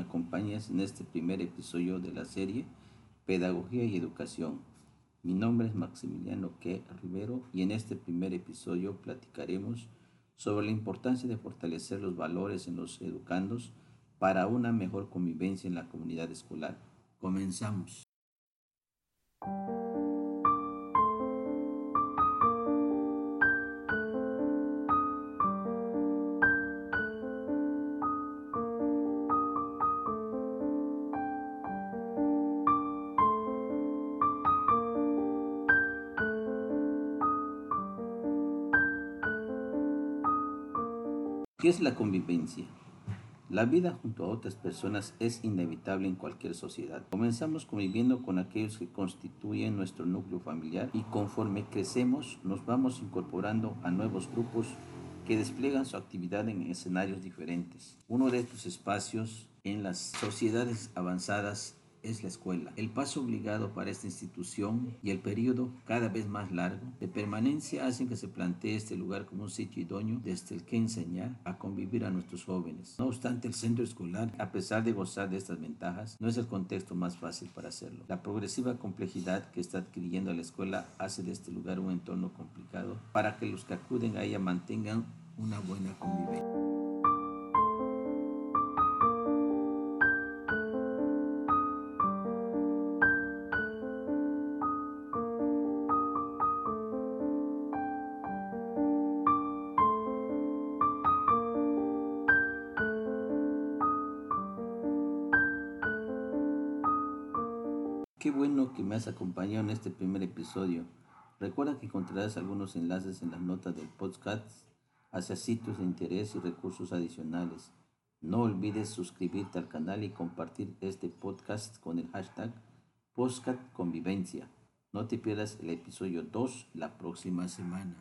acompañes en este primer episodio de la serie Pedagogía y Educación. Mi nombre es Maximiliano Q. Rivero y en este primer episodio platicaremos sobre la importancia de fortalecer los valores en los educandos para una mejor convivencia en la comunidad escolar. Comenzamos. ¿Qué es la convivencia? La vida junto a otras personas es inevitable en cualquier sociedad. Comenzamos conviviendo con aquellos que constituyen nuestro núcleo familiar y conforme crecemos nos vamos incorporando a nuevos grupos que despliegan su actividad en escenarios diferentes. Uno de estos espacios en las sociedades avanzadas es la escuela. El paso obligado para esta institución y el periodo cada vez más largo de permanencia hacen que se plantee este lugar como un sitio idóneo desde el que enseñar a convivir a nuestros jóvenes. No obstante, el centro escolar, a pesar de gozar de estas ventajas, no es el contexto más fácil para hacerlo. La progresiva complejidad que está adquiriendo la escuela hace de este lugar un entorno complicado para que los que acuden a ella mantengan una buena convivencia. Qué bueno que me has acompañado en este primer episodio. Recuerda que encontrarás algunos enlaces en las notas del podcast hacia sitios de interés y recursos adicionales. No olvides suscribirte al canal y compartir este podcast con el hashtag PodcastConvivencia. No te pierdas el episodio 2 la próxima semana.